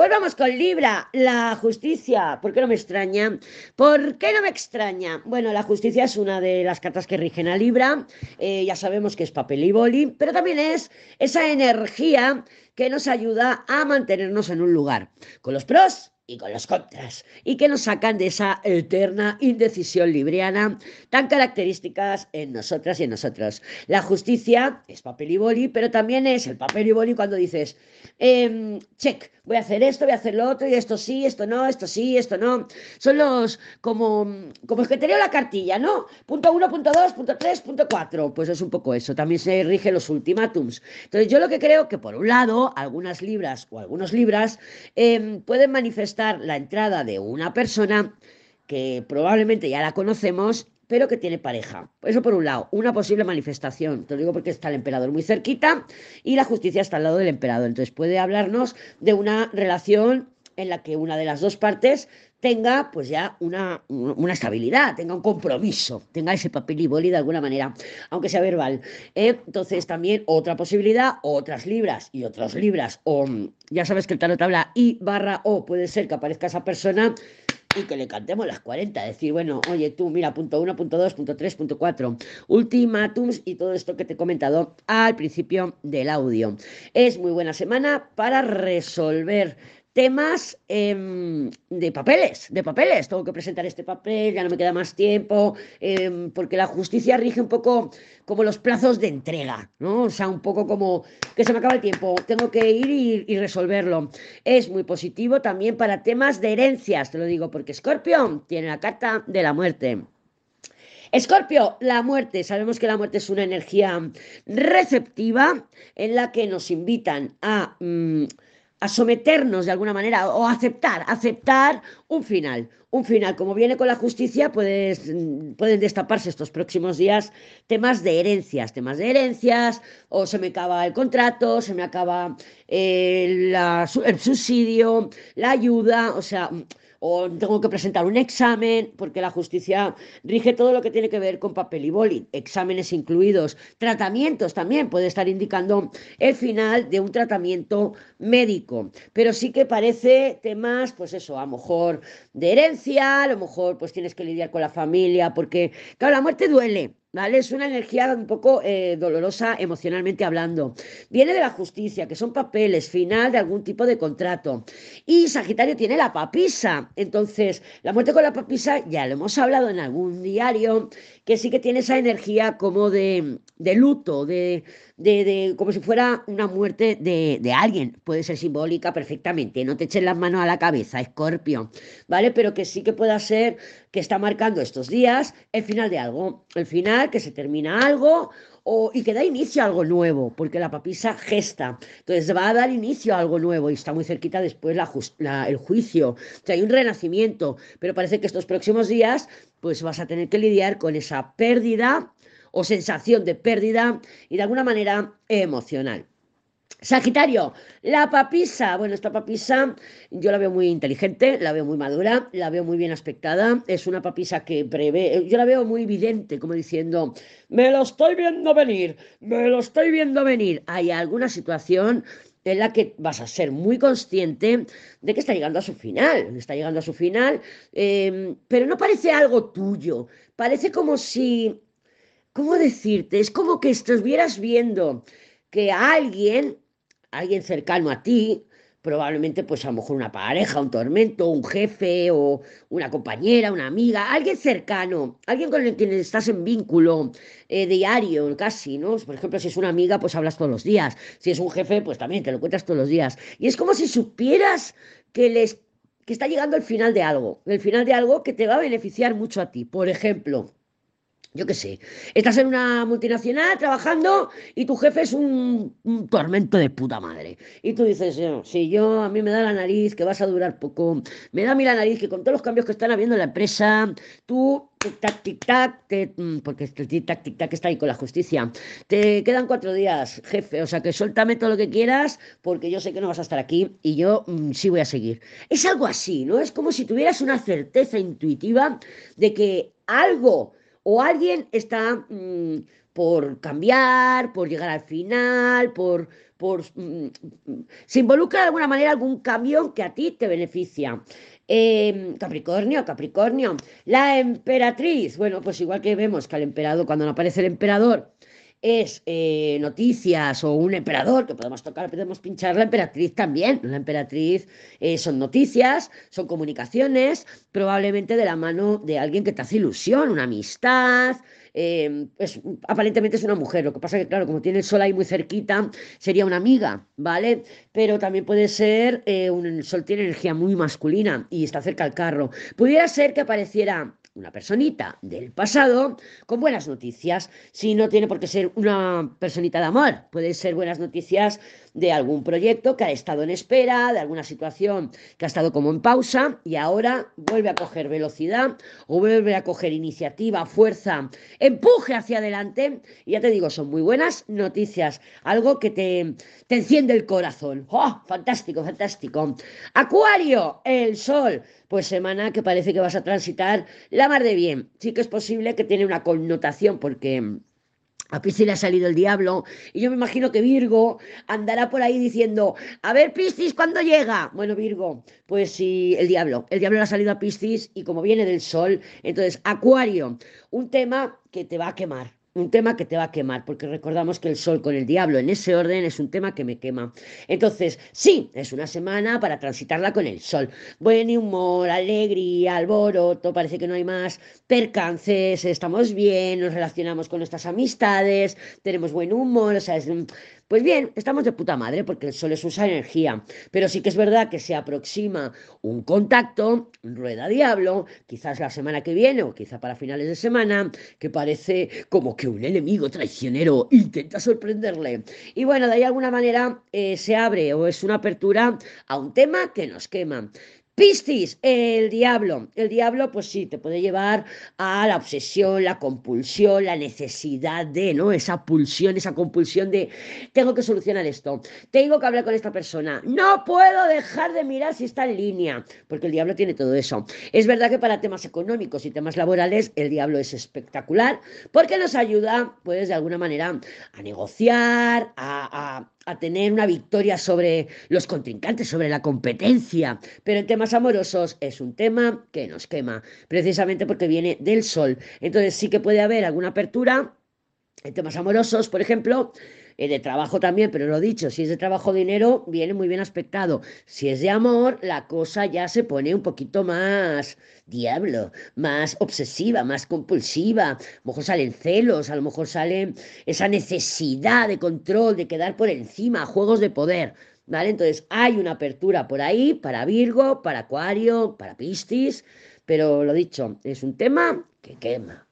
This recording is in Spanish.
Pues vamos con Libra, la justicia. ¿Por qué no me extraña? ¿Por qué no me extraña? Bueno, la justicia es una de las cartas que rigen a Libra. Eh, ya sabemos que es papel y boli, pero también es esa energía que nos ayuda a mantenernos en un lugar. Con los pros y con los contras, y que nos sacan de esa eterna indecisión libriana tan características en nosotras y en nosotros. La justicia es papel y boli, pero también es el papel y boli cuando dices, eh, check, voy a hacer esto, voy a hacer lo otro, y esto sí, esto no, esto sí, esto no. Son los, como, como es que la cartilla, ¿no? Punto uno, punto dos, punto tres, punto cuatro. Pues es un poco eso, también se rigen los ultimátums. Entonces yo lo que creo que por un lado, algunas libras o algunos libras eh, pueden manifestar la entrada de una persona que probablemente ya la conocemos pero que tiene pareja. Eso por un lado, una posible manifestación. Te lo digo porque está el emperador muy cerquita y la justicia está al lado del emperador. Entonces puede hablarnos de una relación en la que una de las dos partes tenga pues ya una, una, estabilidad, tenga un compromiso, tenga ese papel y boli de alguna manera, aunque sea verbal. ¿eh? Entonces también otra posibilidad, otras libras y otras libras, o ya sabes que el tarot habla I barra O, puede ser que aparezca esa persona y que le cantemos las 40. Decir, bueno, oye, tú, mira, punto 1, punto 2, punto 3, punto 4, ultimátums y todo esto que te he comentado al principio del audio. Es muy buena semana para resolver temas em, de papeles, de papeles. Tengo que presentar este papel, ya no me queda más tiempo, em, porque la justicia rige un poco como los plazos de entrega, ¿no? O sea, un poco como que se me acaba el tiempo, tengo que ir y, resolverlo. Es muy positivo también para temas de herencias, te lo digo, porque Scorpio tiene la carta de la muerte. Escorpio, la muerte. Sabemos que la muerte es una energía receptiva en la que nos invitan a... Mmm, a someternos de alguna manera o aceptar, aceptar un final. Un final, como viene con la justicia, puedes, pueden destaparse estos próximos días temas de herencias, temas de herencias, o se me acaba el contrato, se me acaba la, el subsidio, la ayuda, o sea, o tengo que presentar un examen, porque la justicia rige todo lo que tiene que ver con papel y boli, exámenes incluidos, tratamientos también, puede estar indicando el final de un tratamiento médico, pero sí que parece temas, pues eso, a lo mejor de herencia, a lo mejor pues tienes que lidiar con la familia, porque, claro, la muerte duele, ¿Vale? Es una energía un poco eh, dolorosa emocionalmente hablando. Viene de la justicia, que son papeles, final de algún tipo de contrato. Y Sagitario tiene la papisa. Entonces, la muerte con la papisa, ya lo hemos hablado en algún diario, que sí que tiene esa energía como de, de luto, de, de, de, como si fuera una muerte de, de, alguien. Puede ser simbólica perfectamente. No te echen las manos a la cabeza, Escorpio. ¿Vale? Pero que sí que pueda ser que está marcando estos días el final de algo. El final que se termina algo o, y que da inicio a algo nuevo, porque la papisa gesta. Entonces va a dar inicio a algo nuevo y está muy cerquita después la, la, el juicio. O sea, hay un renacimiento, pero parece que estos próximos días pues vas a tener que lidiar con esa pérdida o sensación de pérdida y de alguna manera emocional. Sagitario, la papisa. Bueno, esta papisa yo la veo muy inteligente, la veo muy madura, la veo muy bien aspectada. Es una papisa que prevé, yo la veo muy evidente, como diciendo, me lo estoy viendo venir, me lo estoy viendo venir. Hay alguna situación en la que vas a ser muy consciente de que está llegando a su final, está llegando a su final, eh, pero no parece algo tuyo, parece como si, ¿cómo decirte? Es como que estuvieras viendo que alguien alguien cercano a ti, probablemente pues a lo mejor una pareja, un tormento, un jefe o una compañera, una amiga, alguien cercano, alguien con el que estás en vínculo eh, diario casi, ¿no? Por ejemplo, si es una amiga, pues hablas todos los días, si es un jefe, pues también te lo cuentas todos los días. Y es como si supieras que les que está llegando el final de algo, el final de algo que te va a beneficiar mucho a ti. Por ejemplo, yo qué sé, estás en una multinacional trabajando y tu jefe es un, tormento de puta madre. Y tú dices, si yo a mí me da la nariz que vas a durar poco, me da a mí la nariz que con todos los cambios que están habiendo en la empresa, tú, tic-tac, tic-tac, mm, porque el tic-tac, está ahí con la justicia, te quedan cuatro días, jefe, o sea que suéltame todo lo que quieras porque yo sé que no vas a estar aquí y yo mmm, sí voy a seguir. Es algo así, ¿no? Es como si tuvieras una certeza intuitiva de que algo o alguien está mmm, por cambiar, por llegar al final, por, por mm, se involucra de alguna manera algún cambio que a ti te beneficia. Eh, Capricornio, Capricornio, la emperatriz. Bueno, pues igual que vemos que al emperador, cuando no aparece el emperador, es eh, noticias o un emperador, que podemos tocar, podemos pinchar la emperatriz también. La emperatriz eh, son noticias, son comunicaciones, probablemente de la mano de alguien que te hace ilusión, una amistad, eh, aparentemente es una mujer, lo que pasa que, claro, como tiene el sol ahí muy cerquita, sería una amiga, ¿vale? Pero también puede ser, un, el sol tiene energía muy masculina y está cerca al carro. Pudiera ser que apareciera una personita del pasado con buenas noticias. Si no tiene por qué ser una personita de amor, puede ser buenas noticias de algún proyecto que ha estado en espera, de alguna situación que ha estado como en pausa y ahora vuelve a coger velocidad o vuelve a coger iniciativa, fuerza, empuje hacia adelante. Y ya te digo, son muy buenas noticias, algo que te, te enciende el corazón. ¡Oh! Fantástico, fantástico. Acuario, el sol pues semana que parece que vas a transitar la mar de bien. Sí que es posible que tiene una connotación porque a Piscis le ha salido el diablo y yo me imagino que Virgo andará por ahí diciendo, a ver Piscis, ¿cuándo llega? Bueno, Virgo, pues sí, el diablo. El diablo le ha salido a Piscis y como viene del sol, entonces Acuario, un tema que te va a quemar un tema que te va a quemar, porque recordamos que el sol con el diablo en ese orden es un tema que me quema. Entonces, sí, es una semana para transitarla con el sol. Buen humor, alegría, alboroto, parece que no hay más percances, estamos bien, nos relacionamos con nuestras amistades, tenemos buen humor, o sea, es pues bien, estamos de puta madre porque el sol es usa energía, pero sí que es verdad que se aproxima un contacto, rueda diablo, quizás la semana que viene o quizá para finales de semana, que parece como que un enemigo traicionero intenta sorprenderle. Y bueno, de ahí alguna manera eh, se abre o es una apertura a un tema que nos quema. Piscis, el diablo. El diablo, pues sí, te puede llevar a la obsesión, la compulsión, la necesidad de, ¿no? Esa pulsión, esa compulsión de, tengo que solucionar esto, tengo que hablar con esta persona, no puedo dejar de mirar si está en línea, porque el diablo tiene todo eso. Es verdad que para temas económicos y temas laborales, el diablo es espectacular, porque nos ayuda, pues, de alguna manera, a negociar, a a tener una victoria sobre los contrincantes, sobre la competencia, pero en temas amorosos es un tema que nos quema, precisamente porque viene del sol. Entonces sí que puede haber alguna apertura en temas amorosos, por ejemplo, eh, de trabajo también, pero lo dicho, si es de trabajo dinero, viene muy bien aspectado. Si es de amor, la cosa ya se pone un poquito más diablo, más obsesiva, más compulsiva. A lo mejor salen celos, a lo mejor sale esa necesidad de control, de quedar por encima, juegos de poder. ¿Vale? Entonces hay una apertura por ahí para Virgo, para Acuario, para Piscis, pero lo dicho, es un tema que quema.